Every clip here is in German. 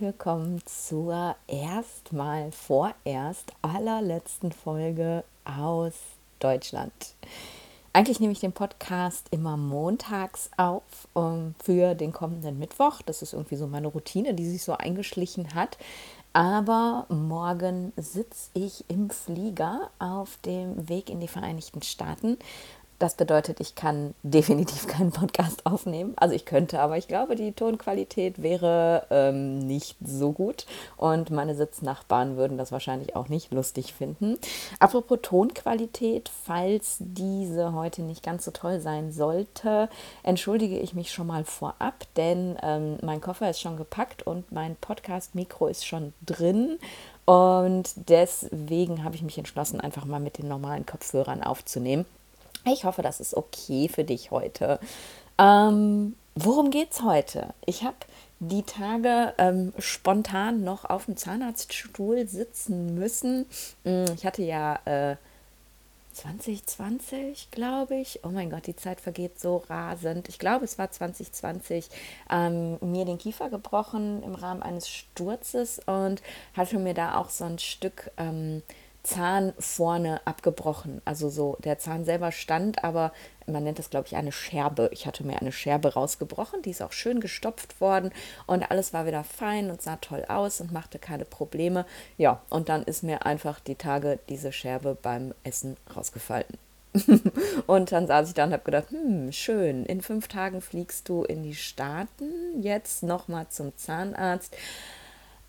herzlich willkommen zur erstmal vorerst allerletzten Folge aus Deutschland. Eigentlich nehme ich den Podcast immer montags auf um, für den kommenden Mittwoch. Das ist irgendwie so meine Routine, die sich so eingeschlichen hat. Aber morgen sitze ich im Flieger auf dem Weg in die Vereinigten Staaten das bedeutet, ich kann definitiv keinen Podcast aufnehmen. Also ich könnte, aber ich glaube, die Tonqualität wäre ähm, nicht so gut und meine Sitznachbarn würden das wahrscheinlich auch nicht lustig finden. Apropos Tonqualität, falls diese heute nicht ganz so toll sein sollte, entschuldige ich mich schon mal vorab, denn ähm, mein Koffer ist schon gepackt und mein Podcast-Mikro ist schon drin. Und deswegen habe ich mich entschlossen, einfach mal mit den normalen Kopfhörern aufzunehmen. Ich hoffe, das ist okay für dich heute. Ähm, worum es heute? Ich habe die Tage ähm, spontan noch auf dem Zahnarztstuhl sitzen müssen. Hm, ich hatte ja äh, 2020, glaube ich. Oh mein Gott, die Zeit vergeht so rasend. Ich glaube, es war 2020. Ähm, mir den Kiefer gebrochen im Rahmen eines Sturzes und hatte mir da auch so ein Stück ähm, Zahn vorne abgebrochen. Also so, der Zahn selber stand, aber man nennt das, glaube ich, eine Scherbe. Ich hatte mir eine Scherbe rausgebrochen, die ist auch schön gestopft worden und alles war wieder fein und sah toll aus und machte keine Probleme. Ja, und dann ist mir einfach die Tage diese Scherbe beim Essen rausgefallen. und dann saß ich da und habe gedacht, hm, schön, in fünf Tagen fliegst du in die Staaten, jetzt nochmal zum Zahnarzt.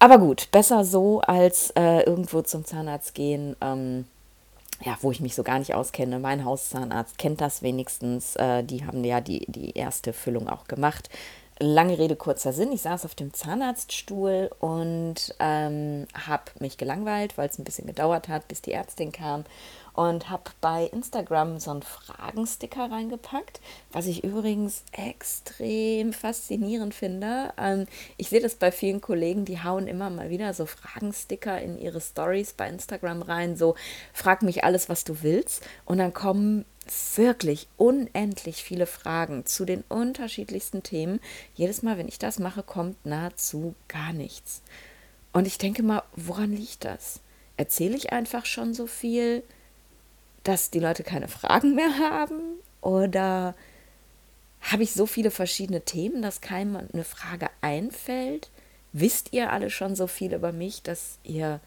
Aber gut, besser so als äh, irgendwo zum Zahnarzt gehen, ähm, ja, wo ich mich so gar nicht auskenne. Mein Hauszahnarzt kennt das wenigstens. Äh, die haben ja die, die erste Füllung auch gemacht. Lange Rede, kurzer Sinn. Ich saß auf dem Zahnarztstuhl und ähm, habe mich gelangweilt, weil es ein bisschen gedauert hat, bis die Ärztin kam und habe bei Instagram so einen Fragensticker reingepackt, was ich übrigens extrem faszinierend finde. Ähm, ich sehe das bei vielen Kollegen, die hauen immer mal wieder so Fragensticker in ihre Stories bei Instagram rein, so frag mich alles, was du willst und dann kommen wirklich unendlich viele Fragen zu den unterschiedlichsten Themen. Jedes Mal, wenn ich das mache, kommt nahezu gar nichts. Und ich denke mal, woran liegt das? Erzähle ich einfach schon so viel? Dass die Leute keine Fragen mehr haben? Oder habe ich so viele verschiedene Themen, dass keinem eine Frage einfällt? Wisst ihr alle schon so viel über mich, dass ihr,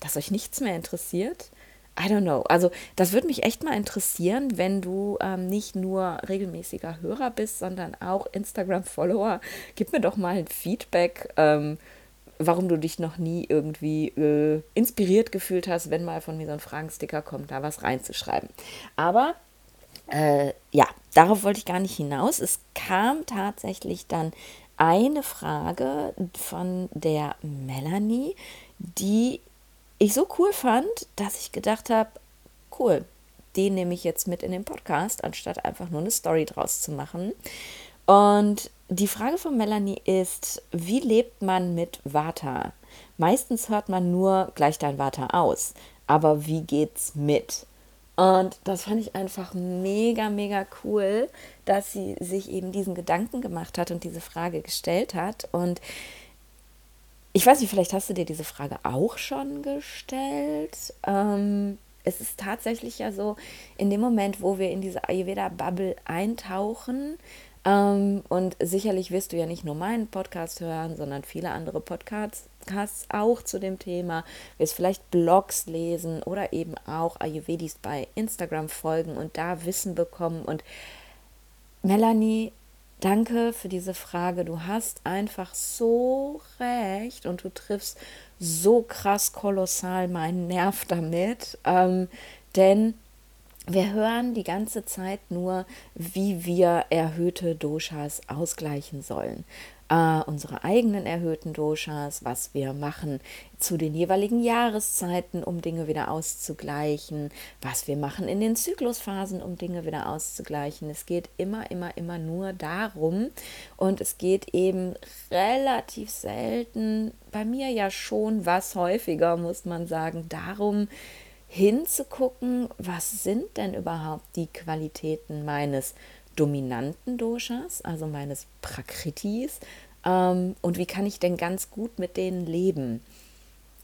dass euch nichts mehr interessiert? I don't know. Also das würde mich echt mal interessieren, wenn du ähm, nicht nur regelmäßiger Hörer bist, sondern auch Instagram-Follower. Gib mir doch mal ein Feedback. Ähm, warum du dich noch nie irgendwie äh, inspiriert gefühlt hast, wenn mal von mir so ein Fragensticker kommt, da was reinzuschreiben. Aber äh, ja, darauf wollte ich gar nicht hinaus. Es kam tatsächlich dann eine Frage von der Melanie, die ich so cool fand, dass ich gedacht habe, cool, den nehme ich jetzt mit in den Podcast, anstatt einfach nur eine Story draus zu machen. Und die Frage von Melanie ist, wie lebt man mit Vata? Meistens hört man nur gleich dein Vata aus, aber wie geht's mit? Und das fand ich einfach mega, mega cool, dass sie sich eben diesen Gedanken gemacht hat und diese Frage gestellt hat. Und ich weiß nicht, vielleicht hast du dir diese Frage auch schon gestellt. Ähm, es ist tatsächlich ja so, in dem Moment, wo wir in diese Ayurveda-Bubble eintauchen, ähm, und sicherlich wirst du ja nicht nur meinen Podcast hören, sondern viele andere Podcasts auch zu dem Thema. Wirst vielleicht Blogs lesen oder eben auch Ayurvedis bei Instagram folgen und da Wissen bekommen. Und Melanie, danke für diese Frage. Du hast einfach so recht und du triffst so krass kolossal meinen Nerv damit. Ähm, denn wir hören die ganze Zeit nur, wie wir erhöhte Doshas ausgleichen sollen. Äh, unsere eigenen erhöhten Doshas, was wir machen zu den jeweiligen Jahreszeiten, um Dinge wieder auszugleichen, was wir machen in den Zyklusphasen, um Dinge wieder auszugleichen. Es geht immer, immer, immer nur darum und es geht eben relativ selten, bei mir ja schon was häufiger, muss man sagen, darum, hinzugucken, was sind denn überhaupt die Qualitäten meines dominanten Doshas, also meines Prakritis, ähm, und wie kann ich denn ganz gut mit denen leben?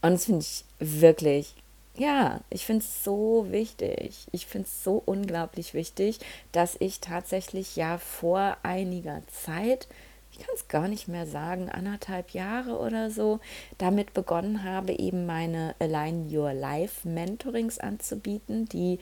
Und das finde ich wirklich, ja, ich finde es so wichtig. Ich finde es so unglaublich wichtig, dass ich tatsächlich ja vor einiger Zeit ich kann es gar nicht mehr sagen, anderthalb Jahre oder so, damit begonnen habe, eben meine Align Your Life Mentorings anzubieten, die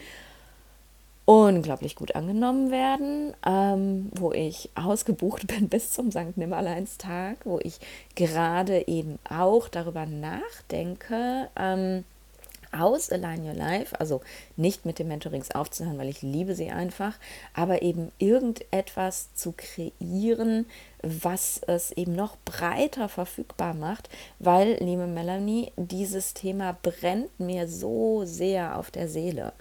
unglaublich gut angenommen werden, ähm, wo ich ausgebucht bin bis zum St. Nimmerleinstag, wo ich gerade eben auch darüber nachdenke, ähm, aus Align Your Life, also nicht mit den Mentorings aufzuhören, weil ich liebe sie einfach, aber eben irgendetwas zu kreieren, was es eben noch breiter verfügbar macht, weil, liebe Melanie, dieses Thema brennt mir so sehr auf der Seele.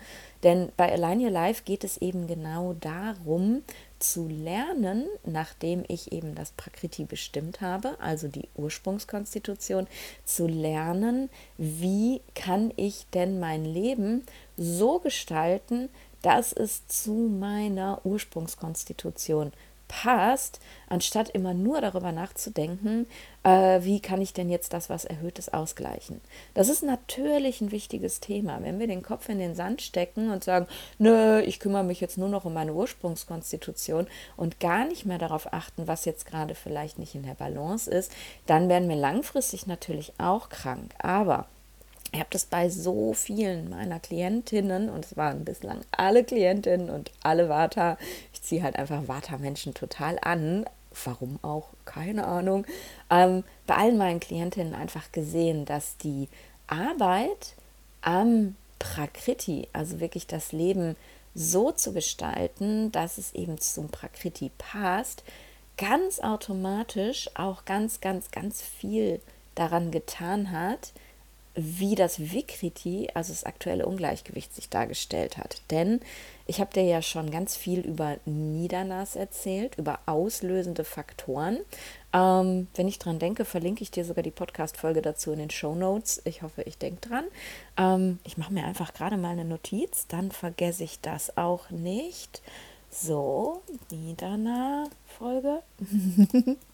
Denn bei Align Your Life geht es eben genau darum, zu lernen, nachdem ich eben das Prakriti bestimmt habe, also die Ursprungskonstitution, zu lernen, wie kann ich denn mein Leben so gestalten, dass es zu meiner Ursprungskonstitution passt, anstatt immer nur darüber nachzudenken, äh, wie kann ich denn jetzt das, was Erhöhtes ausgleichen. Das ist natürlich ein wichtiges Thema. Wenn wir den Kopf in den Sand stecken und sagen, nö, ich kümmere mich jetzt nur noch um meine Ursprungskonstitution und gar nicht mehr darauf achten, was jetzt gerade vielleicht nicht in der Balance ist, dann werden wir langfristig natürlich auch krank. Aber ich habe das bei so vielen meiner Klientinnen und es waren bislang alle Klientinnen und alle Vata. Ich ziehe halt einfach Vata-Menschen total an. Warum auch? Keine Ahnung. Ähm, bei allen meinen Klientinnen einfach gesehen, dass die Arbeit am Prakriti, also wirklich das Leben so zu gestalten, dass es eben zum Prakriti passt, ganz automatisch auch ganz, ganz, ganz viel daran getan hat, wie das Vikriti, also das aktuelle Ungleichgewicht, sich dargestellt hat. Denn ich habe dir ja schon ganz viel über Niedernas erzählt, über auslösende Faktoren. Ähm, wenn ich dran denke, verlinke ich dir sogar die Podcast-Folge dazu in den Show Notes. Ich hoffe, ich denke dran. Ähm, ich mache mir einfach gerade mal eine Notiz, dann vergesse ich das auch nicht. So, Nidana-Folge.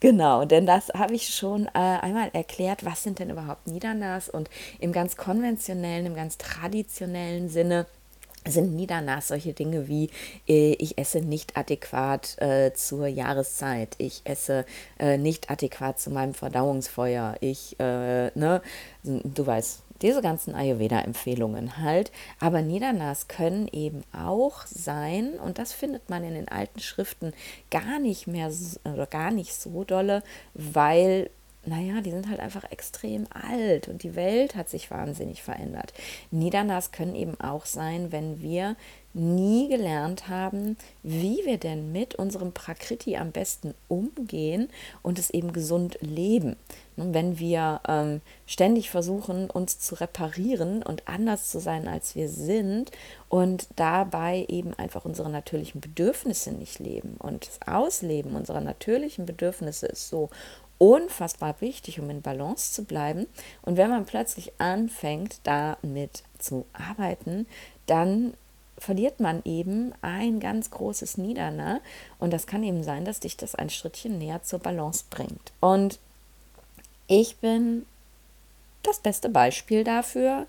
Genau, denn das habe ich schon äh, einmal erklärt, was sind denn überhaupt Niedernas und im ganz konventionellen, im ganz traditionellen Sinne sind Niedernas solche Dinge wie äh, ich esse nicht adäquat äh, zur Jahreszeit, ich esse äh, nicht adäquat zu meinem Verdauungsfeuer, ich, äh, ne, du weißt, diese ganzen Ayurveda-Empfehlungen halt. Aber Niedernas können eben auch sein, und das findet man in den alten Schriften gar nicht mehr oder gar nicht so dolle, weil naja, die sind halt einfach extrem alt und die Welt hat sich wahnsinnig verändert. Niedernas können eben auch sein, wenn wir nie gelernt haben, wie wir denn mit unserem Prakriti am besten umgehen und es eben gesund leben. Und wenn wir ähm, ständig versuchen, uns zu reparieren und anders zu sein, als wir sind und dabei eben einfach unsere natürlichen Bedürfnisse nicht leben und das Ausleben unserer natürlichen Bedürfnisse ist so unfassbar wichtig, um in Balance zu bleiben. Und wenn man plötzlich anfängt, damit zu arbeiten, dann verliert man eben ein ganz großes Niederner. Und das kann eben sein, dass dich das ein Schrittchen näher zur Balance bringt. Und ich bin das beste Beispiel dafür,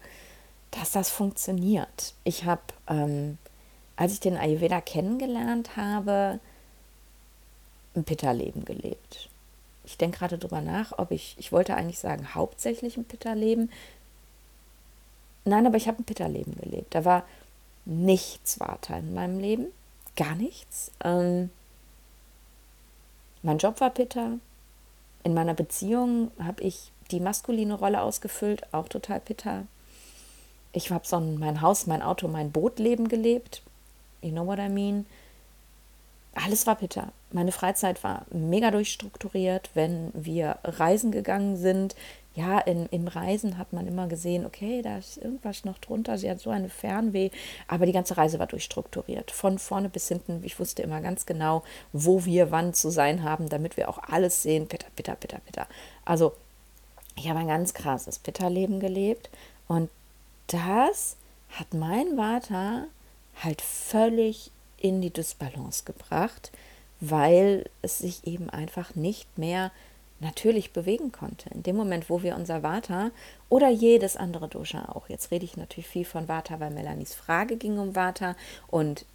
dass das funktioniert. Ich habe, ähm, als ich den Ayurveda kennengelernt habe, ein Pitta-Leben gelebt. Ich denke gerade darüber nach, ob ich, ich wollte eigentlich sagen, hauptsächlich ein Pitta-Leben. Nein, aber ich habe ein Pitta-Leben gelebt. Da war nichts Vata in meinem Leben, gar nichts. Ähm, mein Job war Pitta. In meiner Beziehung habe ich die maskuline Rolle ausgefüllt, auch total Pitta. Ich habe so ein, mein Haus, mein Auto, mein Bootleben gelebt. You know what I mean? Alles war Pitta. Meine Freizeit war mega durchstrukturiert. Wenn wir reisen gegangen sind, ja, in, im Reisen hat man immer gesehen, okay, da ist irgendwas noch drunter, sie hat so eine Fernweh, aber die ganze Reise war durchstrukturiert. Von vorne bis hinten, ich wusste immer ganz genau, wo wir wann zu sein haben, damit wir auch alles sehen, bitter, bitter, bitter, bitter. Also, ich habe ein ganz krasses Pitterleben gelebt und das hat mein Vater halt völlig in die Dysbalance gebracht, weil es sich eben einfach nicht mehr natürlich bewegen konnte. In dem Moment, wo wir unser Vata oder jedes andere Dosha auch, jetzt rede ich natürlich viel von Vata, weil Melanies Frage ging um Vata und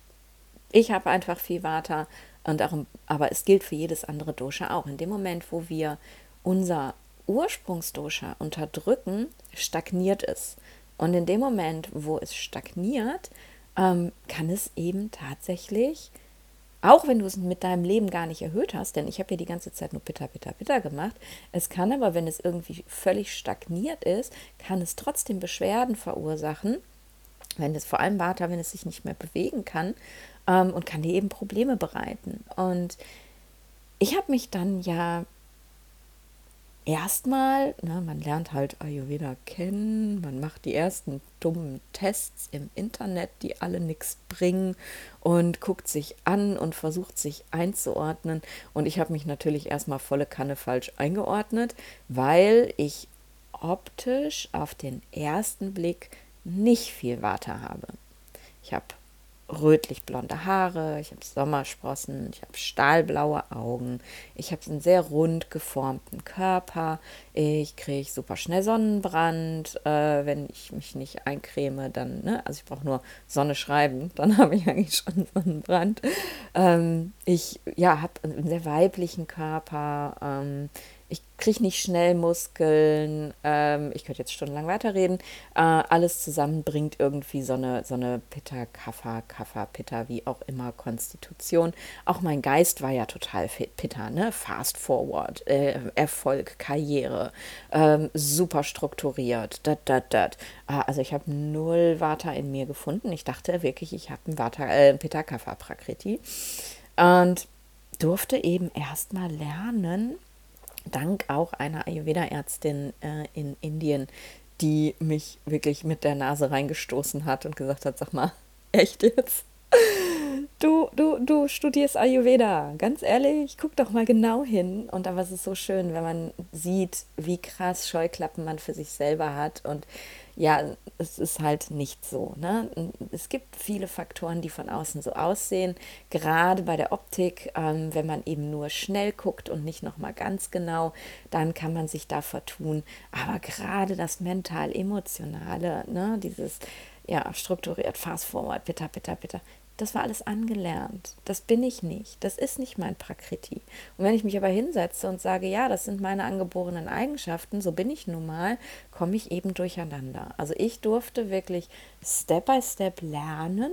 ich habe einfach viel Vata, und darum, aber es gilt für jedes andere Dosha auch. In dem Moment, wo wir unser Ursprungsdosha unterdrücken, stagniert es. Und in dem Moment, wo es stagniert, ähm, kann es eben tatsächlich auch wenn du es mit deinem Leben gar nicht erhöht hast, denn ich habe ja die ganze Zeit nur Pitter, Pitter, Pitter gemacht. Es kann aber, wenn es irgendwie völlig stagniert ist, kann es trotzdem Beschwerden verursachen, wenn es vor allem Vata, wenn es sich nicht mehr bewegen kann ähm, und kann dir eben Probleme bereiten. Und ich habe mich dann ja erstmal, ne, man lernt halt Ayurveda kennen, man macht die ersten dummen Tests im Internet, die alle nichts bringen und guckt sich an und versucht sich einzuordnen. Und ich habe mich natürlich erstmal volle Kanne falsch eingeordnet, weil ich optisch auf den ersten Blick nicht viel Warte habe. Ich habe rötlich-blonde Haare, ich habe Sommersprossen, ich habe stahlblaue Augen, ich habe einen sehr rund geformten Körper, ich kriege super schnell Sonnenbrand, äh, wenn ich mich nicht eincreme, dann, ne, also ich brauche nur Sonne schreiben, dann habe ich eigentlich schon Sonnenbrand. Ähm, ich ja, habe einen sehr weiblichen Körper, ähm, ich kriege nicht schnell Muskeln, ähm, ich könnte jetzt stundenlang weiterreden. Äh, alles zusammen bringt irgendwie so eine, so eine Pitta, Kaffa, Kaffa, Pitta, wie auch immer, Konstitution. Auch mein Geist war ja total Pitta, ne? Fast forward, äh, Erfolg, Karriere, ähm, super strukturiert, dat, dat, dat. Äh, also ich habe null Vata in mir gefunden. Ich dachte wirklich, ich habe ein Vata, äh, Pitta, Kaffa, Prakriti. Und durfte eben erstmal lernen, dank auch einer Ayurveda-Ärztin äh, in Indien, die mich wirklich mit der Nase reingestoßen hat und gesagt hat, sag mal, echt jetzt? Du, du, du studierst Ayurveda, ganz ehrlich, guck doch mal genau hin. Und war es so schön, wenn man sieht, wie krass Scheuklappen man für sich selber hat und ja, es ist halt nicht so. Ne? Es gibt viele Faktoren, die von außen so aussehen. Gerade bei der Optik, ähm, wenn man eben nur schnell guckt und nicht nochmal ganz genau, dann kann man sich da vertun. Aber gerade das mental-emotionale, ne? dieses ja, strukturiert, fast forward, bitter, bitter, bitter, das war alles angelernt. Das bin ich nicht. Das ist nicht mein Prakriti. Und wenn ich mich aber hinsetze und sage, ja, das sind meine angeborenen Eigenschaften, so bin ich nun mal, komme ich eben durcheinander. Also ich durfte wirklich Step by Step lernen,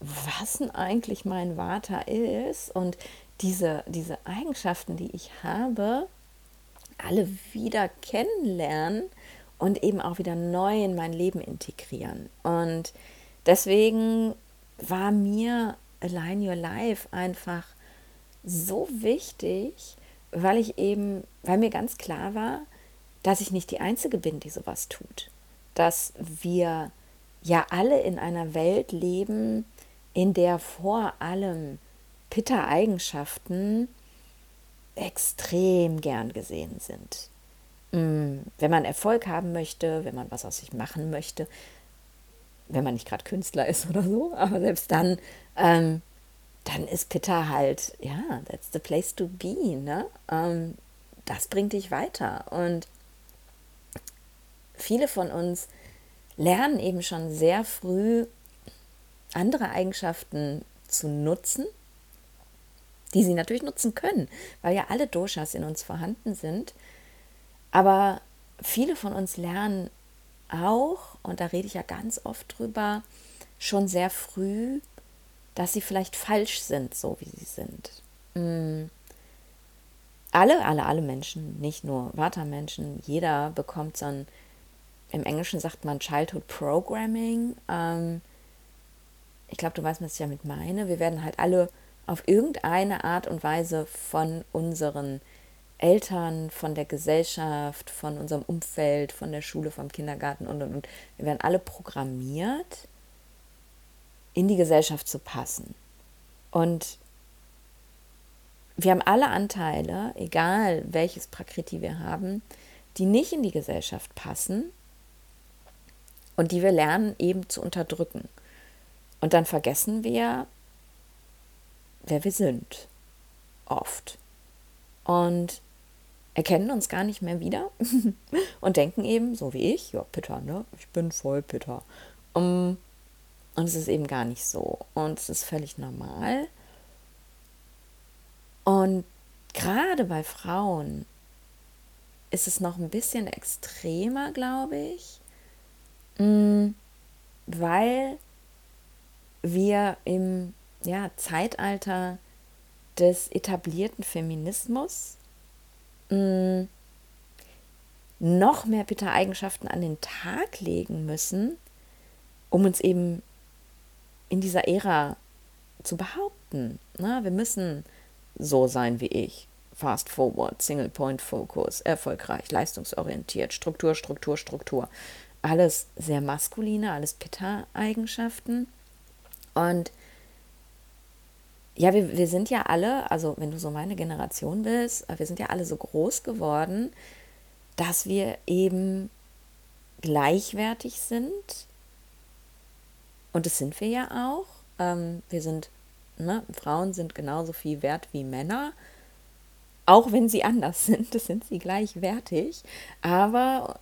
was denn eigentlich mein Vata ist und diese, diese Eigenschaften, die ich habe, alle wieder kennenlernen und eben auch wieder neu in mein Leben integrieren. Und deswegen war mir Align Your Life einfach so wichtig, weil ich eben, weil mir ganz klar war, dass ich nicht die Einzige bin, die sowas tut. Dass wir ja alle in einer Welt leben, in der vor allem Pitta-Eigenschaften extrem gern gesehen sind. Mm, wenn man Erfolg haben möchte, wenn man was aus sich machen möchte, wenn man nicht gerade Künstler ist oder so, aber selbst dann, ähm, dann ist Pitta halt, ja, that's the place to be, ne? Ähm, das bringt dich weiter. Und viele von uns lernen eben schon sehr früh andere Eigenschaften zu nutzen, die sie natürlich nutzen können, weil ja alle Doshas in uns vorhanden sind. Aber viele von uns lernen auch, und da rede ich ja ganz oft drüber, schon sehr früh, dass sie vielleicht falsch sind, so wie sie sind. Mm. Alle, alle, alle Menschen, nicht nur Vata-Menschen, jeder bekommt so ein, im Englischen sagt man Childhood Programming. Ähm, ich glaube, du weißt, was ich damit meine. Wir werden halt alle auf irgendeine Art und Weise von unseren Eltern, von der Gesellschaft, von unserem Umfeld, von der Schule, vom Kindergarten und und und. Wir werden alle programmiert, in die Gesellschaft zu passen. Und wir haben alle Anteile, egal welches Prakriti wir haben, die nicht in die Gesellschaft passen und die wir lernen eben zu unterdrücken. Und dann vergessen wir, wer wir sind. oft und erkennen uns gar nicht mehr wieder und denken eben, so wie ich, ja, Pitter, ne? Ich bin voll Pitter. Um, und es ist eben gar nicht so. Und es ist völlig normal. Und gerade bei Frauen ist es noch ein bisschen extremer, glaube ich, mm, weil wir im ja, Zeitalter des etablierten Feminismus mm, noch mehr bitte Eigenschaften an den Tag legen müssen, um uns eben in dieser Ära zu behaupten. Na, wir müssen so sein wie ich. Fast forward, Single Point Focus, erfolgreich, leistungsorientiert, Struktur, Struktur, Struktur. Alles sehr maskuline, alles Pitta-Eigenschaften. Und ja, wir, wir sind ja alle, also wenn du so meine Generation bist, wir sind ja alle so groß geworden, dass wir eben gleichwertig sind. Und das sind wir ja auch. Ähm, wir sind, ne, Frauen sind genauso viel wert wie Männer. Auch wenn sie anders sind, das sind sie gleichwertig. Aber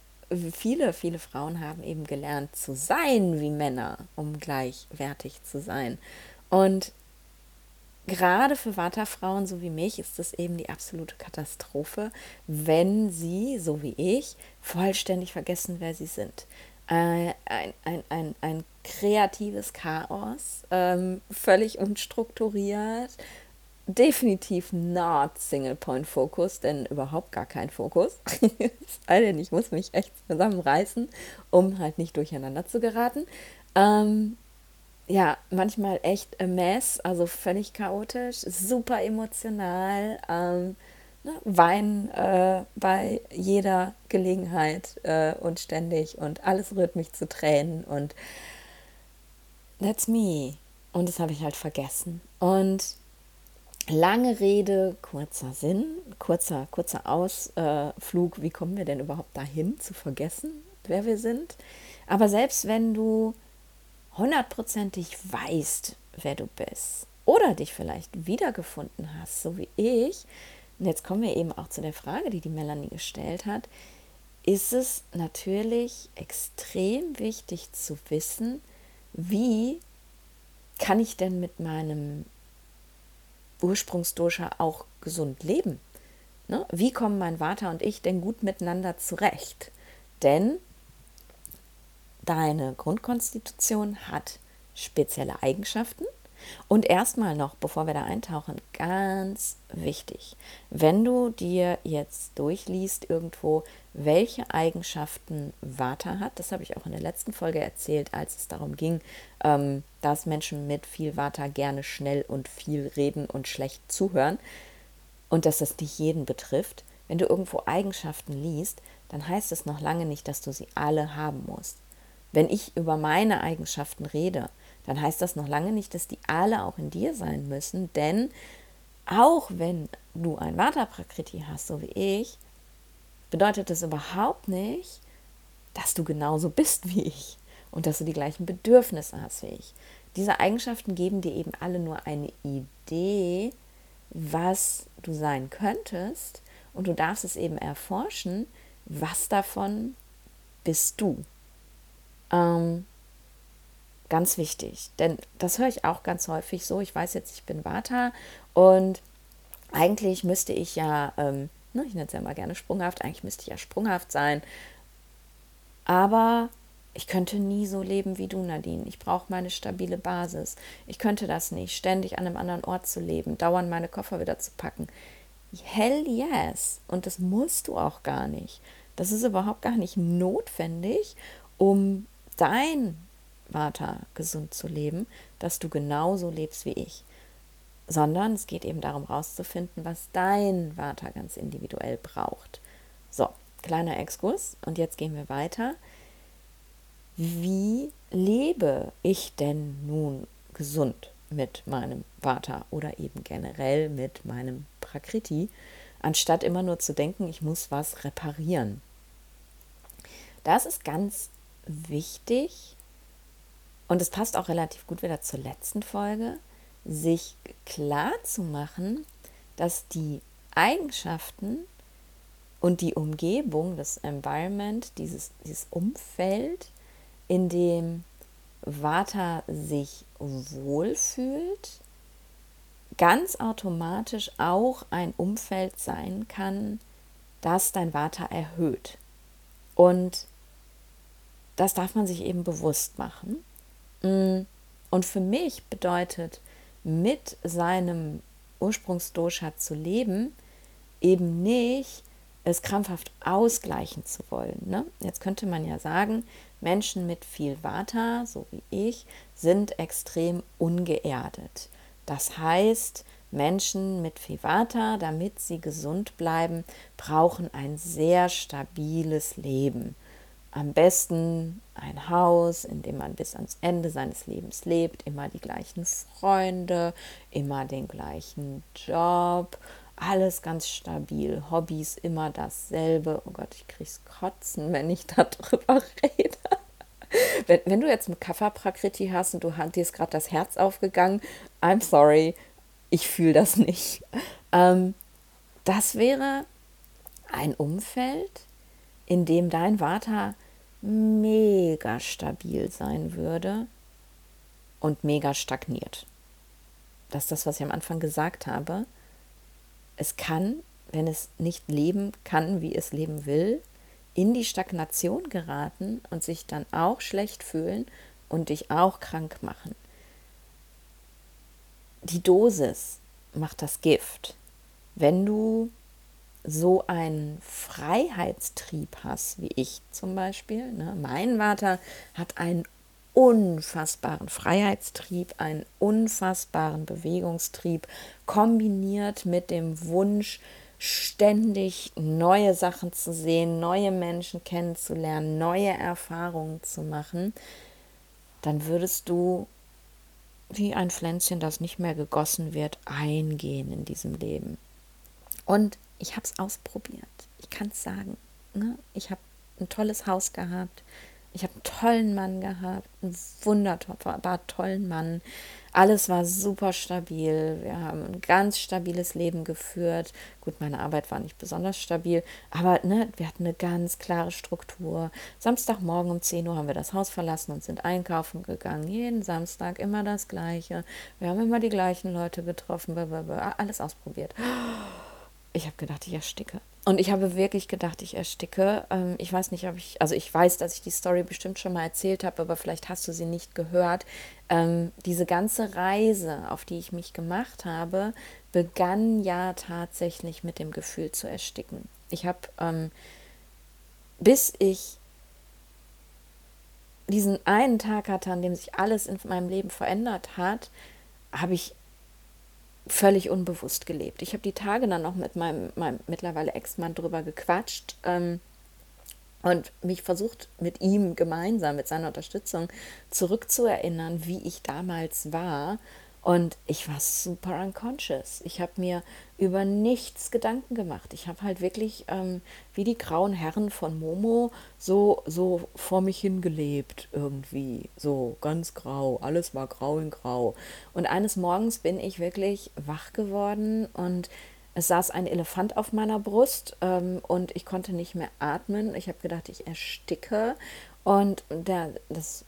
viele, viele Frauen haben eben gelernt zu sein wie Männer, um gleichwertig zu sein. Und gerade für Vata-Frauen so wie mich ist es eben die absolute Katastrophe, wenn sie, so wie ich, vollständig vergessen, wer sie sind. Äh, ein, ein, ein, ein kreatives Chaos, ähm, völlig unstrukturiert, definitiv not Single Point Focus, denn überhaupt gar kein Fokus. ich muss mich echt zusammenreißen, um halt nicht durcheinander zu geraten. Ähm, ja, manchmal echt a mess, also völlig chaotisch, super emotional, ähm, ne, weinen äh, bei jeder Gelegenheit äh, und ständig und alles rührt mich zu Tränen und that's me. Und das habe ich halt vergessen. Und lange Rede, kurzer Sinn, kurzer, kurzer Ausflug, wie kommen wir denn überhaupt dahin zu vergessen, wer wir sind? Aber selbst wenn du hundertprozentig weißt, wer du bist oder dich vielleicht wiedergefunden hast, so wie ich, und jetzt kommen wir eben auch zu der Frage, die die Melanie gestellt hat, ist es natürlich extrem wichtig zu wissen, wie kann ich denn mit meinem Ursprungsdosha auch gesund leben? Ne? Wie kommen mein Vater und ich denn gut miteinander zurecht? Denn deine Grundkonstitution hat spezielle Eigenschaften. Und erstmal noch, bevor wir da eintauchen, ganz wichtig, wenn du dir jetzt durchliest irgendwo, welche Eigenschaften Vata hat, das habe ich auch in der letzten Folge erzählt, als es darum ging, ähm, dass Menschen mit viel Vata gerne schnell und viel reden und schlecht zuhören und dass das nicht jeden betrifft. Wenn du irgendwo Eigenschaften liest, dann heißt es noch lange nicht, dass du sie alle haben musst. Wenn ich über meine Eigenschaften rede, dann heißt das noch lange nicht, dass die alle auch in dir sein müssen, denn auch wenn du ein Vata Prakriti hast, so wie ich, bedeutet das überhaupt nicht, dass du genauso bist wie ich und dass du die gleichen Bedürfnisse hast wie ich. Diese Eigenschaften geben dir eben alle nur eine Idee, was du sein könntest und du darfst es eben erforschen, was davon bist du. Ähm, ganz wichtig, denn das höre ich auch ganz häufig so. Ich weiß jetzt, ich bin Vata und eigentlich müsste ich ja, ähm, ne, ich nenne es ja mal gerne sprunghaft, eigentlich müsste ich ja sprunghaft sein, aber ich könnte nie so leben wie du, Nadine. Ich brauche meine stabile Basis. Ich könnte das nicht, ständig an einem anderen Ort zu leben, dauernd meine Koffer wieder zu packen. Hell yes. Und das musst du auch gar nicht. Das ist überhaupt gar nicht notwendig, um dein Vata gesund zu leben, dass du genauso lebst wie ich. Sondern es geht eben darum, herauszufinden, was dein Vata ganz individuell braucht. So, kleiner Exkurs und jetzt gehen wir weiter. Wie lebe ich denn nun gesund mit meinem Vata oder eben generell mit meinem Prakriti, anstatt immer nur zu denken, ich muss was reparieren? Das ist ganz wichtig, und es passt auch relativ gut wieder zur letzten Folge, sich klar zu machen, dass die Eigenschaften und die Umgebung, das Environment, dieses, dieses Umfeld, in dem Vata sich wohlfühlt, ganz automatisch auch ein Umfeld sein kann, das dein Vata erhöht. Und das darf man sich eben bewusst machen. Mm, und für mich bedeutet, mit seinem Ursprungsdosha zu leben, eben nicht es krampfhaft ausgleichen zu wollen. Ne? Jetzt könnte man ja sagen, Menschen mit viel Vata, so wie ich, sind extrem ungeerdet. Das heißt, Menschen mit viel Vata, damit sie gesund bleiben, brauchen ein sehr stabiles Leben. Am besten ein Haus, in dem man bis ans Ende seines Lebens lebt, immer die gleichen Freunde, immer den gleichen Job, alles ganz stabil, Hobbys immer dasselbe. Oh Gott, ich krieg's kotzen, wenn ich darüber rede. Wenn, wenn du jetzt einen Kaffer Prakriti hast und du dir gerade das Herz aufgegangen, I'm sorry, ich fühle das nicht. Ähm, das wäre ein Umfeld, in dem dein Vata mega stabil sein würde und mega stagniert. Das ist das, was ich am Anfang gesagt habe. Es kann, wenn es nicht leben kann, wie es leben will, in die Stagnation geraten und sich dann auch schlecht fühlen und dich auch krank machen. Die Dosis macht das Gift. Wenn du so einen Freiheitstrieb hast, wie ich zum Beispiel, ne? mein Vater hat einen unfassbaren Freiheitstrieb, einen unfassbaren Bewegungstrieb, kombiniert mit dem Wunsch, ständig neue Sachen zu sehen, neue Menschen kennenzulernen, neue Erfahrungen zu machen, dann würdest du wie ein Pflänzchen, das nicht mehr gegossen wird, eingehen in diesem Leben. Und ich habe es ausprobiert. Ich kann es sagen. Ne? Ich habe ein tolles Haus gehabt. Ich habe einen tollen Mann gehabt, einen wunderbar tollen Mann. Alles war super stabil. Wir haben ein ganz stabiles Leben geführt. Gut, meine Arbeit war nicht besonders stabil, aber ne, wir hatten eine ganz klare Struktur. Samstagmorgen um 10 Uhr haben wir das Haus verlassen und sind einkaufen gegangen. Jeden Samstag immer das Gleiche. Wir haben immer die gleichen Leute getroffen. Alles ausprobiert ich habe gedacht, ich ersticke. Und ich habe wirklich gedacht, ich ersticke. Ähm, ich weiß nicht, ob ich, also ich weiß, dass ich die Story bestimmt schon mal erzählt habe, aber vielleicht hast du sie nicht gehört. Ähm, diese ganze Reise, auf die ich mich gemacht habe, begann ja tatsächlich mit dem Gefühl zu ersticken. Ich habe, ähm, bis ich diesen einen Tag hatte, an dem sich alles in meinem Leben verändert hat, habe ich völlig unbewusst gelebt. Ich habe die Tage dann noch mit meinem, meinem mittlerweile Ex-Mann drüber gequatscht ähm, und mich versucht, mit ihm gemeinsam, mit seiner Unterstützung zurückzuerinnern, wie ich damals war und ich war super unconscious. Ich habe mir über nichts Gedanken gemacht. Ich habe halt wirklich ähm, wie die grauen Herren von Momo so, so vor mich hingelebt irgendwie. So ganz grau. Alles war grau in grau. Und eines Morgens bin ich wirklich wach geworden und es saß ein Elefant auf meiner Brust ähm, und ich konnte nicht mehr atmen. Ich habe gedacht, ich ersticke. Und der, das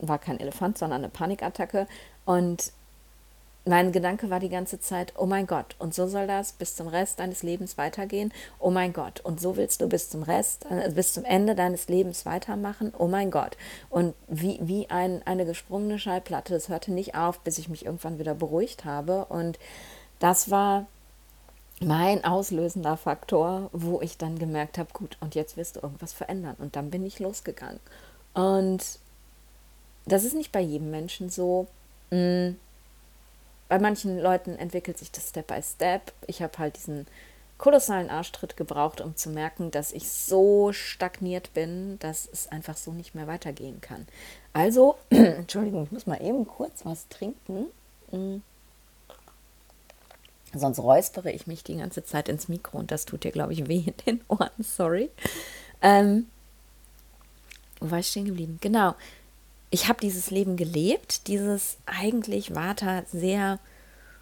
war kein Elefant, sondern eine Panikattacke. Und mein Gedanke war die ganze Zeit, oh mein Gott, und so soll das bis zum Rest deines Lebens weitergehen. Oh mein Gott, und so willst du bis zum Rest, äh, bis zum Ende deines Lebens weitermachen. Oh mein Gott. Und wie, wie ein, eine gesprungene Schallplatte, es hörte nicht auf, bis ich mich irgendwann wieder beruhigt habe. Und das war mein auslösender Faktor, wo ich dann gemerkt habe, gut, und jetzt wirst du irgendwas verändern. Und dann bin ich losgegangen. Und das ist nicht bei jedem Menschen so. Mh, mm, bei manchen Leuten entwickelt sich das Step by Step. Ich habe halt diesen kolossalen Arschtritt gebraucht, um zu merken, dass ich so stagniert bin, dass es einfach so nicht mehr weitergehen kann. Also, Entschuldigung, ich muss mal eben kurz was trinken. Mhm. Sonst räuspere ich mich die ganze Zeit ins Mikro und das tut dir, glaube ich, weh in den Ohren. Sorry. Ähm, wo war ich stehen geblieben? Genau ich habe dieses Leben gelebt, dieses eigentlich Vata sehr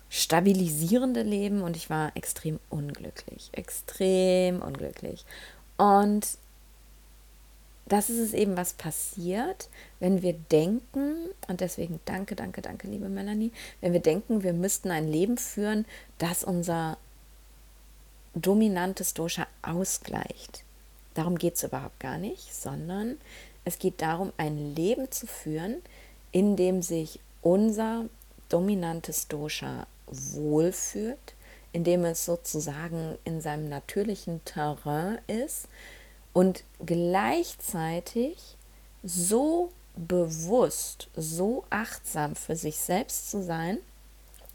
stabilisierende Leben und ich war extrem unglücklich, extrem unglücklich. Und das ist es eben, was passiert, wenn wir denken, und deswegen danke, danke, danke, liebe Melanie, wenn wir denken, wir müssten ein Leben führen, das unser dominantes Dosha ausgleicht. Darum geht es überhaupt gar nicht, sondern es geht darum, ein Leben zu führen, in dem sich unser dominantes Dosha wohlfühlt, in dem es sozusagen in seinem natürlichen Terrain ist und gleichzeitig so bewusst, so achtsam für sich selbst zu sein,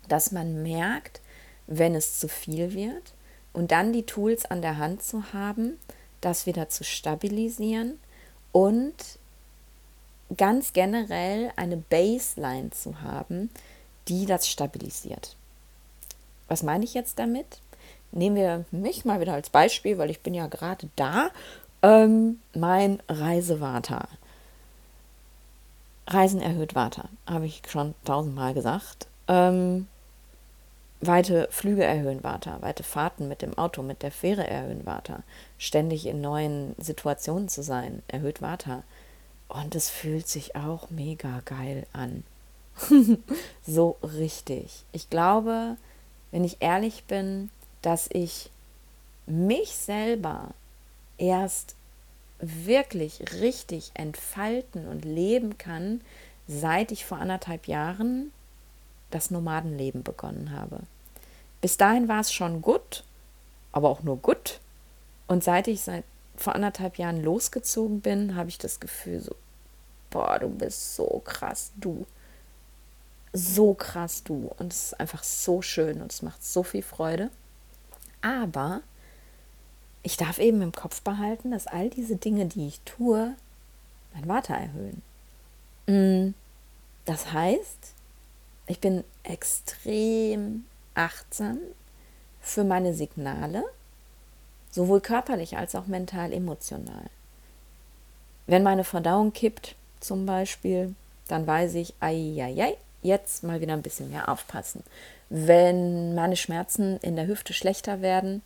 dass man merkt, wenn es zu viel wird und dann die Tools an der Hand zu haben, das wieder zu stabilisieren und ganz generell eine Baseline zu haben, die das stabilisiert. Was meine ich jetzt damit? Nehmen wir mich mal wieder als Beispiel, weil ich bin ja gerade da. Ähm, mein Reisewater. Reisen erhöht Water, habe ich schon tausendmal gesagt. Ähm, weite Flüge erhöhen Water, weite Fahrten mit dem Auto, mit der Fähre erhöhen Water. Ständig in neuen Situationen zu sein, erhöht Water. Und es fühlt sich auch mega geil an. so richtig. Ich glaube, wenn ich ehrlich bin, dass ich mich selber erst wirklich richtig entfalten und leben kann, seit ich vor anderthalb Jahren das Nomadenleben begonnen habe. Bis dahin war es schon gut, aber auch nur gut. Und seit ich seit vor anderthalb Jahren losgezogen bin, habe ich das Gefühl so, boah, du bist so krass, du so krass du. Und es ist einfach so schön und es macht so viel Freude. Aber ich darf eben im Kopf behalten, dass all diese Dinge, die ich tue, mein Water erhöhen. Mm, das heißt, ich bin extrem achtsam für meine Signale, sowohl körperlich als auch mental, emotional. Wenn meine Verdauung kippt, zum Beispiel, dann weiß ich, ai, ai, ai, jetzt mal wieder ein bisschen mehr aufpassen. Wenn meine Schmerzen in der Hüfte schlechter werden,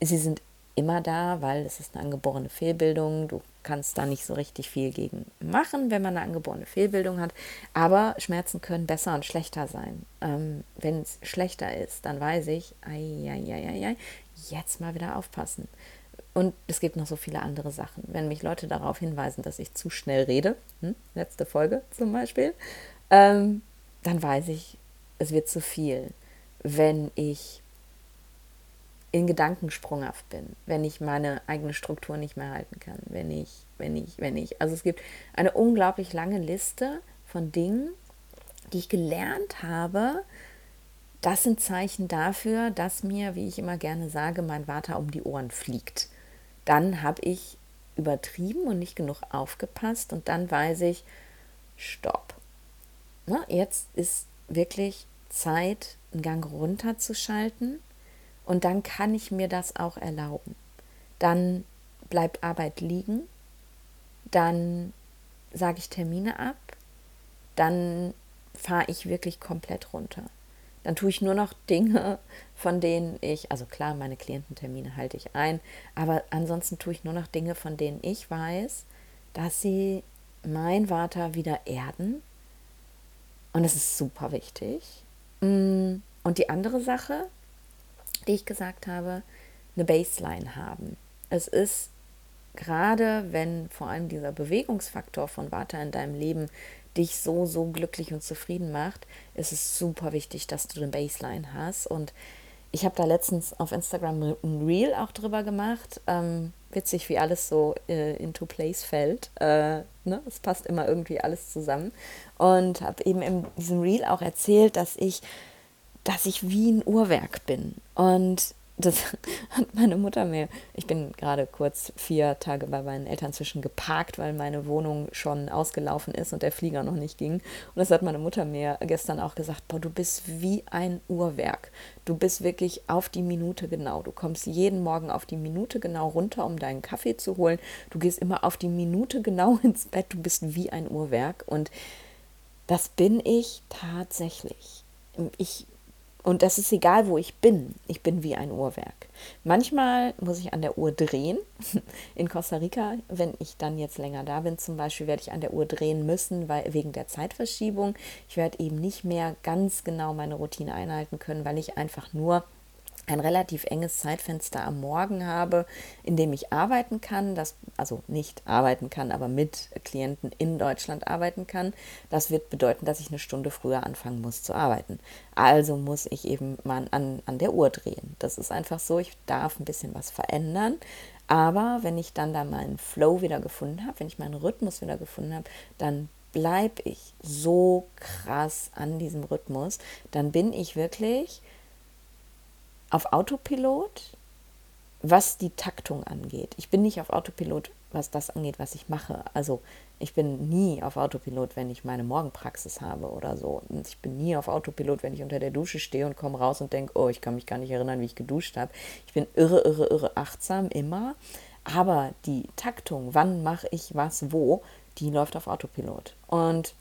sie sind immer da, weil es ist eine angeborene Fehlbildung. Du kannst da nicht so richtig viel gegen machen, wenn man eine angeborene Fehlbildung hat. Aber Schmerzen können besser und schlechter sein. Ähm, wenn es schlechter ist, dann weiß ich, ai, ai, ai, jetzt mal wieder aufpassen. Und es gibt noch so viele andere Sachen. Wenn mich Leute darauf hinweisen, dass ich zu schnell rede, hm, letzte Folge zum Beispiel, ähm, dann weiß ich, es wird zu viel. Wenn ich in Gedanken sprunghaft bin, wenn ich meine eigene Struktur nicht mehr halten kann, wenn ich, wenn ich, wenn ich. Also es gibt eine unglaublich lange Liste von Dingen, die ich gelernt habe. Das sind Zeichen dafür, dass mir, wie ich immer gerne sage, mein Vater um die Ohren fliegt. Dann habe ich übertrieben und nicht genug aufgepasst und dann weiß ich, stopp ne, jetzt ist wirklich Zeit, einen Gang runterzuschalten und dann kann ich mir das auch erlauben. Dann bleibt Arbeit liegen, dann sage ich Termine ab, dann fahre ich wirklich komplett runter. Dann tue ich nur noch Dinge, von denen ich, also klar, meine Kliententermine halte ich ein, aber ansonsten tue ich nur noch Dinge, von denen ich weiß, dass sie mein Vater wieder erden und das ist super wichtig. Mm, und die andere Sache, die ich gesagt habe, eine Baseline haben. Es ist gerade, wenn vor allem dieser Bewegungsfaktor von Vata in deinem Leben dich so, so glücklich und zufrieden macht, ist es super wichtig, dass du eine Baseline hast. Und ich habe da letztens auf Instagram ein Reel auch drüber gemacht. Ähm, witzig, wie alles so äh, into place fällt. Äh, ne? Es passt immer irgendwie alles zusammen. Und habe eben in diesem Reel auch erzählt, dass ich, dass ich wie ein Uhrwerk bin. Und das hat meine Mutter mir. Ich bin gerade kurz vier Tage bei meinen Eltern zwischen geparkt, weil meine Wohnung schon ausgelaufen ist und der Flieger noch nicht ging. Und das hat meine Mutter mir gestern auch gesagt: Boah, du bist wie ein Uhrwerk. Du bist wirklich auf die Minute genau. Du kommst jeden Morgen auf die Minute genau runter, um deinen Kaffee zu holen. Du gehst immer auf die Minute genau ins Bett. Du bist wie ein Uhrwerk. Und das bin ich tatsächlich. Ich Und das ist egal, wo ich bin. Ich bin wie ein Uhrwerk. Manchmal muss ich an der Uhr drehen. In Costa Rica, wenn ich dann jetzt länger da bin, zum Beispiel, werde ich an der Uhr drehen müssen, weil wegen der Zeitverschiebung. Ich werde eben nicht mehr ganz genau meine Routine einhalten können, weil ich einfach nur ein relativ enges Zeitfenster am Morgen habe, in dem ich arbeiten kann, das, also nicht arbeiten kann, aber mit Klienten in Deutschland arbeiten kann. Das wird bedeuten, dass ich eine Stunde früher anfangen muss zu arbeiten. Also muss ich eben mal an, an der Uhr drehen. Das ist einfach so, ich darf ein bisschen was verändern. Aber wenn ich dann da meinen Flow wieder gefunden habe, wenn ich meinen Rhythmus wieder gefunden habe, dann bleibe ich so krass an diesem Rhythmus. Dann bin ich wirklich auf Autopilot, was die Taktung angeht. Ich bin nicht auf Autopilot, was das angeht, was ich mache. Also ich bin nie auf Autopilot, wenn ich meine Morgenpraxis habe oder so. Und ich bin nie auf Autopilot, wenn ich unter der Dusche stehe und komme raus und denke, oh, ich kann mich gar nicht erinnern, wie ich geduscht habe. Ich bin irre, irre, irre achtsam immer. Aber die Taktung, wann mache ich was wo, die läuft auf Autopilot. Und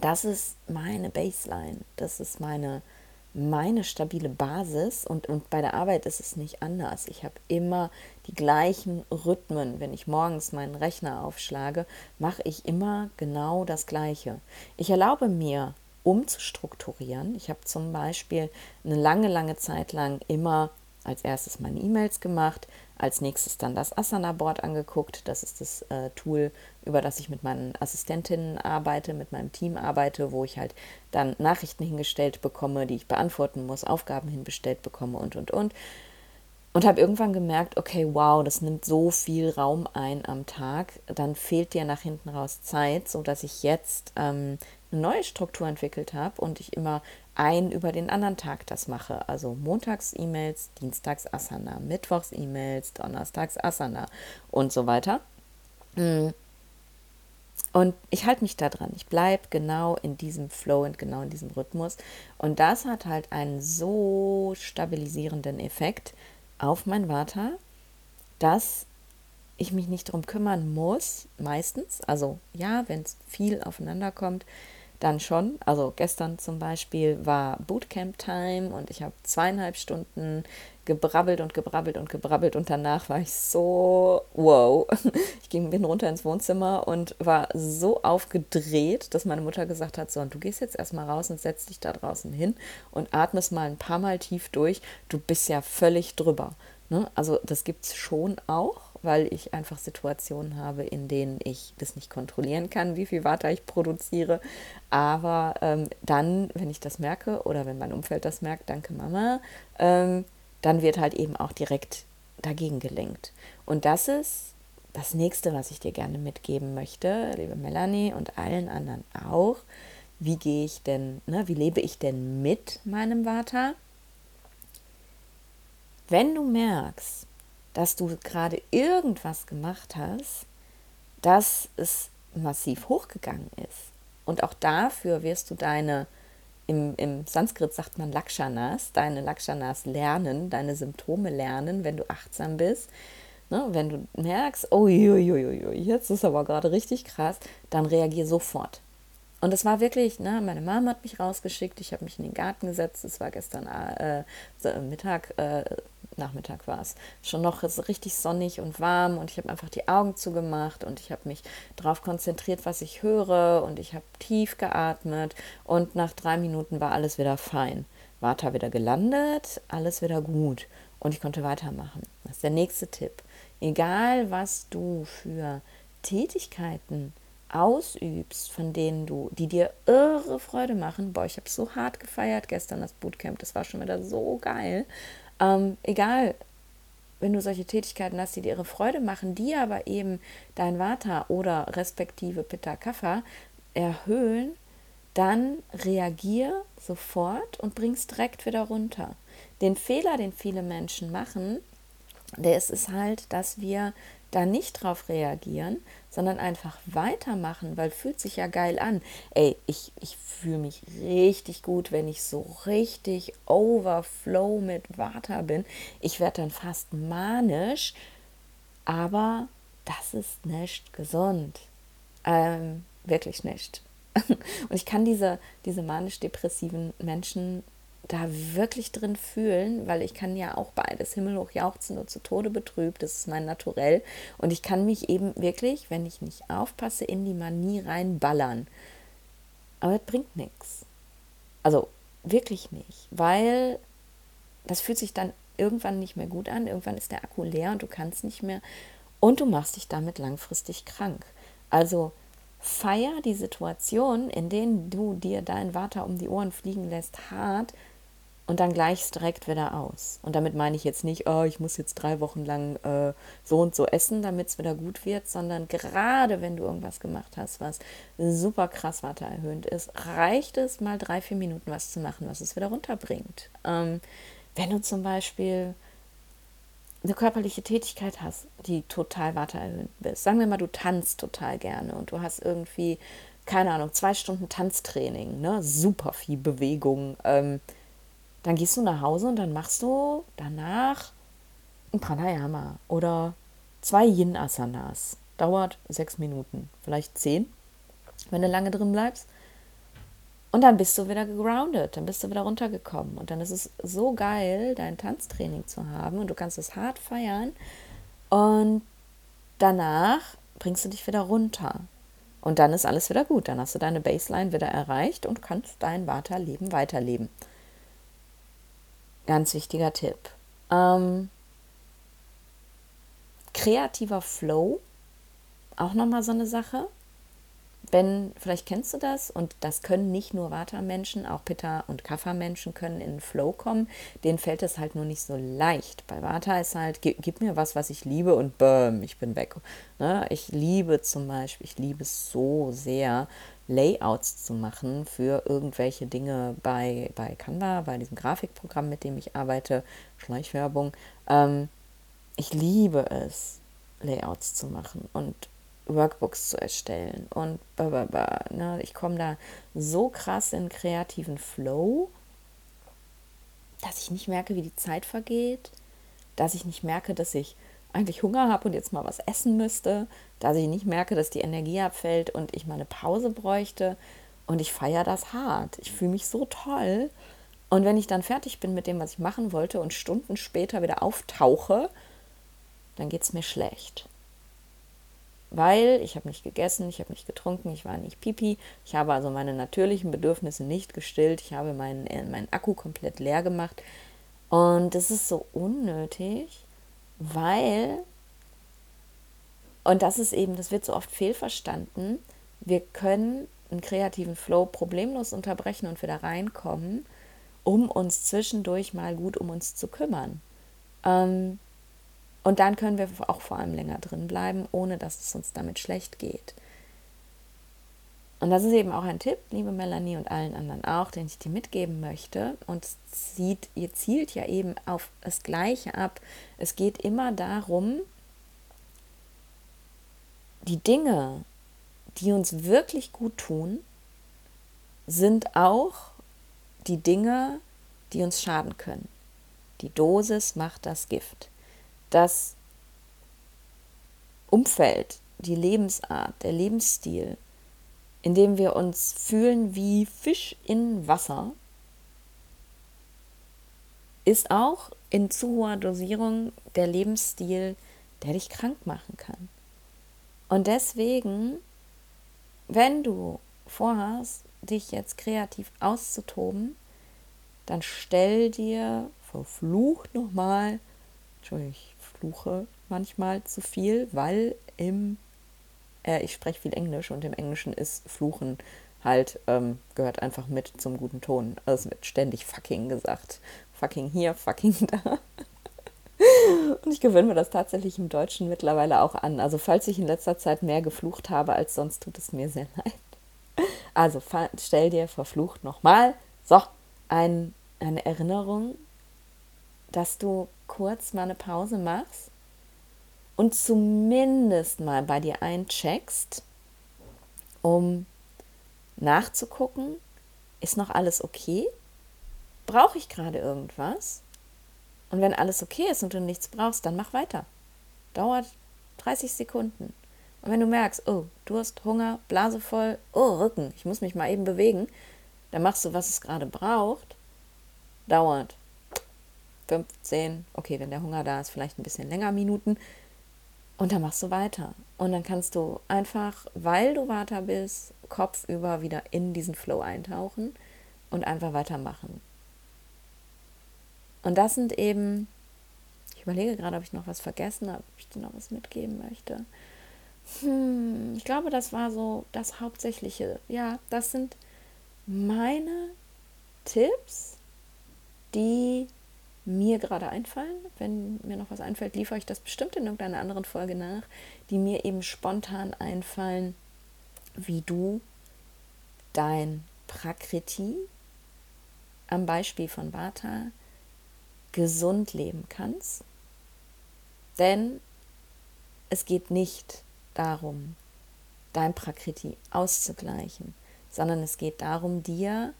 das ist meine Baseline. Das ist meine meine stabile Basis und, und bei der Arbeit ist es nicht anders. Ich habe immer die gleichen Rhythmen. Wenn ich morgens meinen Rechner aufschlage, mache ich immer genau das Gleiche. Ich erlaube mir, umzustrukturieren. Ich habe zum Beispiel eine lange, lange Zeit lang immer als erstes meine E-Mails gemacht, als nächstes dann das Asana-Board angeguckt. Das ist das äh, Tool, über das ich mit meinen Assistentinnen arbeite, mit meinem Team arbeite, wo ich halt dann Nachrichten hingestellt bekomme, die ich beantworten muss, Aufgaben hinbestellt bekomme und, und, und. Und habe irgendwann gemerkt, okay, wow, das nimmt so viel Raum ein am Tag, dann fehlt dir nach hinten raus Zeit, sodass ich jetzt ähm, eine neue Struktur entwickelt habe und ich immer ein über den anderen Tag das mache. Also montags E-Mails, dienstags Asana, mittwochs E-Mails, donnerstags Asana und so weiter. Mm. Und ich halte mich da dran. Ich bleibe genau in diesem Flow und genau in diesem Rhythmus. Und das hat halt einen so stabilisierenden Effekt auf mein Vata, dass ich mich nicht darum kümmern muss, meistens. Also ja, wenn es viel aufeinander kommt, dann schon. Also gestern zum Beispiel war Bootcamp-Time und ich habe zweieinhalb Stunden gebrabbelt und gebrabbelt und gebrabbelt und danach war ich so wow. Ich ging, bin runter ins Wohnzimmer und war so aufgedreht, dass meine Mutter gesagt hat, so, und du gehst jetzt erstmal raus und setzt dich da draußen hin und atmest mal ein paar Mal tief durch. Du bist ja völlig drüber. Ne? Also das gibt es schon auch weil ich einfach Situationen habe, in denen ich das nicht kontrollieren kann, wie viel Water ich produziere. Aber ähm, dann, wenn ich das merke oder wenn mein Umfeld das merkt, danke Mama, ähm, dann wird halt eben auch direkt dagegen gelenkt. Und das ist das nächste, was ich dir gerne mitgeben möchte, liebe Melanie und allen anderen auch. Wie gehe ich denn, ne, wie lebe ich denn mit meinem Vata? Wenn du merkst, dass du gerade irgendwas gemacht hast, dass es massiv hochgegangen ist. Und auch dafür wirst du deine, im, im Sanskrit sagt man Lakshanas, deine Lakshanas lernen, deine Symptome lernen, wenn du achtsam bist. Ne, wenn du merkst, oh, jetzt ist aber gerade richtig krass, dann reagier sofort. Und es war wirklich, ne, meine Mama hat mich rausgeschickt, ich habe mich in den Garten gesetzt, es war gestern äh, Mittag, äh, Nachmittag war es, schon noch richtig sonnig und warm und ich habe einfach die Augen zugemacht und ich habe mich darauf konzentriert, was ich höre und ich habe tief geatmet und nach drei Minuten war alles wieder fein. Vata wieder gelandet, alles wieder gut und ich konnte weitermachen. Das ist der nächste Tipp. Egal, was du für Tätigkeiten ausübst, von denen du, die dir irre Freude machen. Boah, ich habe so hart gefeiert gestern das Bootcamp, das war schon wieder so geil. Ähm, egal, wenn du solche Tätigkeiten hast, die dir ihre Freude machen, die aber eben dein Vata oder respektive Pitta Kapha erhöhen, dann reagier sofort und bring's direkt wieder runter. Den Fehler, den viele Menschen machen, der ist es halt, dass wir da nicht drauf reagieren, sondern einfach weitermachen, weil fühlt sich ja geil an. Ey, ich, ich fühle mich richtig gut, wenn ich so richtig overflow mit Vata bin. Ich werde dann fast manisch, aber das ist nicht gesund. Ähm, wirklich nicht. Und ich kann diese, diese manisch-depressiven Menschen da wirklich drin fühlen, weil ich kann ja auch beides himmelhoch jauchzen und zu Tode betrübt, das ist mein Naturell und ich kann mich eben wirklich, wenn ich nicht aufpasse, in die Manie reinballern. Aber es bringt nichts. Also wirklich nicht, weil das fühlt sich dann irgendwann nicht mehr gut an, irgendwann ist der Akku leer und du kannst nicht mehr und du machst dich damit langfristig krank. Also feier die Situation, in denen du dir dein Water um die Ohren fliegen lässt, hart und dann gleich direkt wieder aus. Und damit meine ich jetzt nicht, oh, ich muss jetzt drei Wochen lang äh, so und so essen, damit es wieder gut wird, sondern gerade wenn du irgendwas gemacht hast, was super krass watererhöhend ist, reicht es mal drei, vier Minuten was zu machen, was es wieder runterbringt. Ähm, wenn du zum Beispiel eine körperliche Tätigkeit hast, die total watererhöhend ist, sagen wir mal, du tanzt total gerne und du hast irgendwie, keine Ahnung, zwei Stunden Tanztraining, ne? super viel Bewegung, ähm, dann gehst du nach Hause und dann machst du danach ein Pranayama oder zwei Yin-Asanas. Dauert sechs Minuten, vielleicht zehn, wenn du lange drin bleibst. Und dann bist du wieder gegroundet, dann bist du wieder runtergekommen. Und dann ist es so geil, dein Tanztraining zu haben und du kannst es hart feiern. Und danach bringst du dich wieder runter. Und dann ist alles wieder gut. Dann hast du deine Baseline wieder erreicht und kannst dein Vata-Leben weiterleben. Ganz wichtiger Tipp. Ähm, kreativer Flow, auch nochmal so eine Sache. Wenn, vielleicht kennst du das, und das können nicht nur Vata-Menschen, auch Pitta- und Kapha-Menschen können in Flow kommen. Denen fällt es halt nur nicht so leicht. Bei Vata ist halt, gib, gib mir was, was ich liebe und bäm, ich bin weg. Ne? Ich liebe zum Beispiel, ich liebe es so sehr, Layouts zu machen für irgendwelche Dinge bei, bei Canva, bei diesem Grafikprogramm, mit dem ich arbeite, Schleichwerbung. Ähm, ich liebe es, Layouts zu machen und Workbooks zu erstellen und blablabla, ne? ich komme da so krass in kreativen Flow, dass ich nicht merke, wie die Zeit vergeht, dass ich nicht merke, dass ich eigentlich Hunger habe und jetzt mal was essen müsste, dass ich nicht merke, dass die Energie abfällt und ich mal eine Pause bräuchte. Und ich feiere das hart. Ich fühle mich so toll. Und wenn ich dann fertig bin mit dem, was ich machen wollte und Stunden später wieder auftauche, dann geht es mir schlecht. Weil ich habe nicht gegessen, ich habe nicht getrunken, ich war nicht pipi, ich habe also meine natürlichen Bedürfnisse nicht gestillt, ich habe meinen, äh, meinen Akku komplett leer gemacht. Und das ist so unnötig, weil und das ist eben, das wird so oft fehlverstanden. Wir können einen kreativen Flow problemlos unterbrechen und wieder reinkommen, um uns zwischendurch mal gut um uns zu kümmern. Ähm, und dann können wir auch vor allem länger drin bleiben, ohne dass es uns damit schlecht geht. Und das ist eben auch ein Tipp, liebe Melanie und allen anderen auch, den ich dir mitgeben möchte. Und zieht, ihr zielt ja eben auf das Gleiche ab. Es geht immer darum, die Dinge, die uns wirklich gut tun, sind auch die Dinge, die uns schaden können. Die Dosis macht das Gift. Das Umfeld, die Lebensart, der Lebensstil, in dem wir uns fühlen wie Fisch in Wasser, ist auch in zu hoher Dosierung der Lebensstil, der dich krank machen kann. Und deswegen, wenn du vorhast, dich jetzt kreativ auszutoben, dann stell dir verflucht nochmal, Entschuldigung, ich fluche manchmal zu viel, weil im, äh, ich spreche viel Englisch und im Englischen ist Fluchen halt, ähm, gehört einfach mit zum guten Ton. Also es wird ständig fucking gesagt. Fucking hier, fucking da. Und ich gewöhne mir das tatsächlich im Deutschen mittlerweile auch an. Also falls ich in letzter Zeit mehr geflucht habe als sonst, tut es mir sehr leid. Also stell dir verflucht nochmal, so, ein, eine Erinnerung, dass du kurz mal eine Pause machst und zumindest mal bei dir eincheckst, um nachzugucken, ist noch alles okay? Brauche ich gerade irgendwas? Und wenn alles okay ist und du nichts brauchst, dann mach weiter. Dauert 30 Sekunden. Und wenn du merkst, oh, Durst, Hunger, Blase voll, oh, Rücken, ich muss mich mal eben bewegen, dann machst du, was es gerade braucht. dauert 15, okay, wenn der Hunger da ist, vielleicht ein bisschen länger Minuten. Und dann machst du weiter. Und dann kannst du einfach, weil du weiter bist, kopfüber wieder in diesen Flow eintauchen und einfach weitermachen. Und das sind eben, ich überlege gerade, ob ich noch was vergessen habe, ob ich dir noch was mitgeben möchte. Hm, ich glaube, das war so das Hauptsächliche. Ja, das sind meine Tipps, die mir gerade einfallen. Wenn mir noch was einfällt, liefere ich das bestimmt in irgendeiner anderen Folge nach, die mir eben spontan einfallen, wie du dein Prakriti am Beispiel von Vata gesund leben kannst. Denn es geht nicht darum, dein Prakriti auszugleichen, sondern es geht darum, dir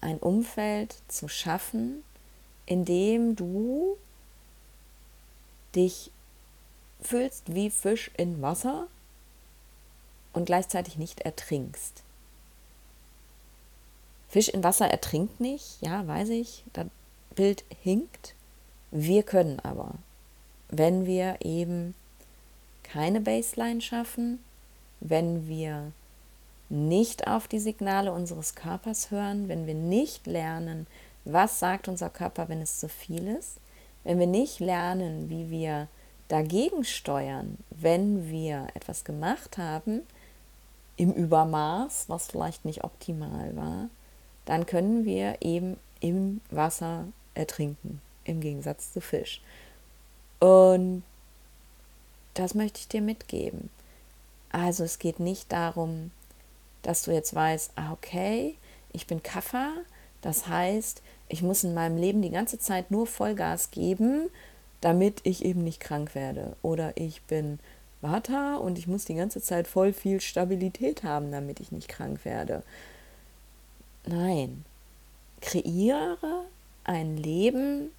ein Umfeld zu schaffen, in dem du dich fühlst wie Fisch in Wasser und gleichzeitig nicht ertrinkst. Fisch in Wasser ertrinkt nicht, ja, weiß ich, das Bild hinkt. Wir können aber, wenn wir eben keine Baseline schaffen, wenn wir nicht auf die Signale unseres Körpers hören, wenn wir nicht lernen, was sagt unser Körper, wenn es zu viel ist, wenn wir nicht lernen, wie wir dagegen steuern, wenn wir etwas gemacht haben, im Übermaß, was vielleicht nicht optimal war, dann können wir eben im Wasser ertrinken, im Gegensatz zu Fisch. Und das möchte ich dir mitgeben. Also es geht nicht darum, dass du jetzt weißt, ah, okay, ich bin Kaffer, das heißt, ich muss in meinem Leben die ganze Zeit nur Vollgas geben, damit ich eben nicht krank werde. Oder ich bin Vata und ich muss die ganze Zeit voll viel Stabilität haben, damit ich nicht krank werde. Nein, kreiere ein Leben,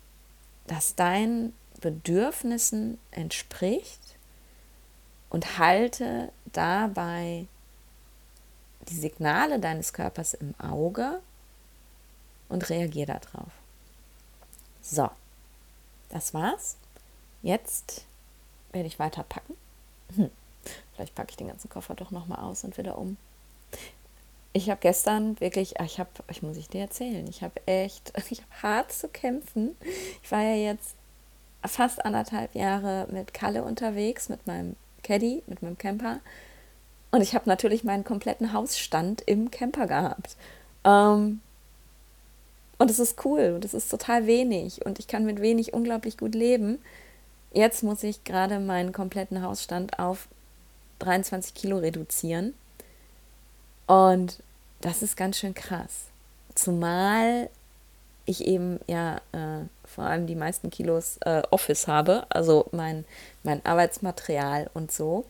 das deinen Bedürfnissen entspricht und halte dabei die Signale deines Körpers im Auge und reagiere darauf. So, das war's. Jetzt werde ich weiter packen. Hm. Vielleicht packe ich den ganzen Koffer doch nochmal aus und wieder um ich habe gestern wirklich, ich habe, ich muss ich dir erzählen, ich habe echt, ich habe hart zu kämpfen. Ich war ja jetzt fast anderthalb Jahre mit Kalle unterwegs, mit meinem Caddy, mit meinem Camper. Und ich habe natürlich meinen kompletten Hausstand im Camper gehabt. Ähm, und es ist cool und es ist total wenig und ich kann mit wenig unglaublich gut leben. Jetzt muss ich gerade meinen kompletten Hausstand auf 23 Kilo reduzieren und das ist ganz schön krass. Zumal ich eben ja äh, vor allem die meisten Kilos äh, Office habe, also mein, mein Arbeitsmaterial und so.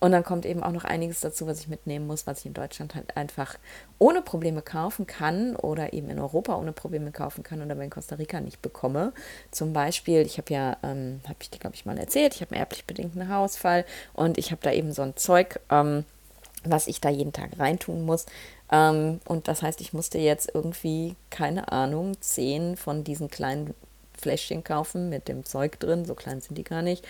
Und dann kommt eben auch noch einiges dazu, was ich mitnehmen muss, was ich in Deutschland halt einfach ohne Probleme kaufen kann oder eben in Europa ohne Probleme kaufen kann oder in Costa Rica nicht bekomme. Zum Beispiel, ich habe ja, ähm, habe ich dir glaube ich mal erzählt, ich habe einen erblich bedingten Haarausfall und ich habe da eben so ein Zeug. Ähm, was ich da jeden Tag reintun muss. Ähm, und das heißt, ich musste jetzt irgendwie, keine Ahnung, zehn von diesen kleinen Fläschchen kaufen mit dem Zeug drin, so klein sind die gar nicht,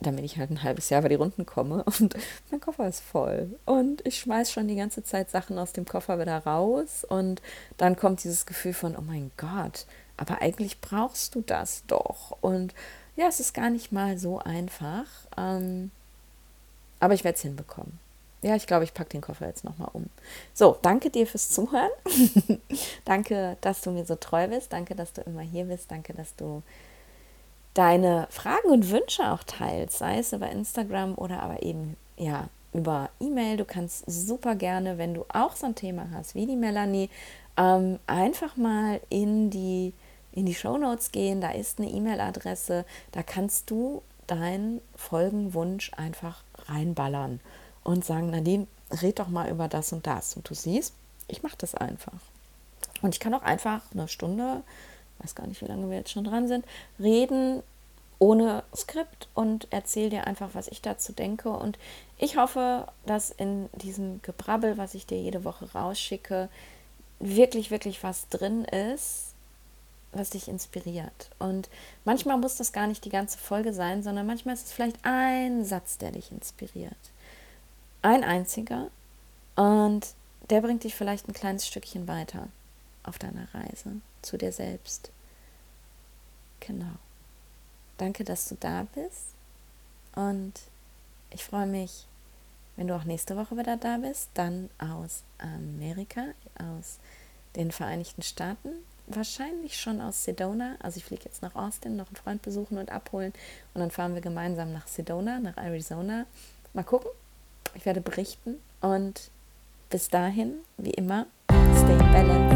damit ich halt ein halbes Jahr über die Runden komme. Und mein Koffer ist voll. Und ich schmeiß schon die ganze Zeit Sachen aus dem Koffer wieder raus. Und dann kommt dieses Gefühl von, oh mein Gott, aber eigentlich brauchst du das doch. Und ja, es ist gar nicht mal so einfach. Ähm, aber ich werde es hinbekommen ja, ich glaube, ich packe den Koffer jetzt nochmal um. So, danke dir fürs Zuhören. danke, dass du mir so treu bist. Danke, dass du immer hier bist. Danke, dass du deine Fragen und Wünsche auch teilst, sei es über Instagram oder aber eben ja über E-Mail. Du kannst super gerne, wenn du auch so ein Thema hast wie die Melanie, ähm, einfach mal in die in die Show Notes gehen. Da ist eine E-Mail-Adresse. Da kannst du deinen Folgenwunsch einfach reinballern und sagen, Nadine, red doch mal über das und das. Und du siehst, ich mache das einfach. Und ich kann auch einfach eine Stunde, weiß gar nicht, wie lange wir jetzt schon dran sind, reden ohne Skript und erzähle dir einfach, was ich dazu denke. Und ich hoffe, dass in diesem Gebrabbel, was ich dir jede Woche rausschicke, wirklich, wirklich was drin ist, was dich inspiriert. Und manchmal muss das gar nicht die ganze Folge sein, sondern manchmal ist es vielleicht ein Satz, der dich inspiriert. Ein einziger. Und der bringt dich vielleicht ein kleines Stückchen weiter auf deiner Reise zu dir selbst. Genau. Danke, dass du da bist. Und ich freue mich, wenn du auch nächste Woche wieder da bist, dann aus Amerika, aus den Vereinigten Staaten, wahrscheinlich schon aus Sedona. Also ich fliege jetzt nach Austin, noch einen Freund besuchen und abholen und dann fahren wir gemeinsam nach Sedona, nach Arizona. Mal gucken. Ich werde berichten und bis dahin, wie immer, stay balanced.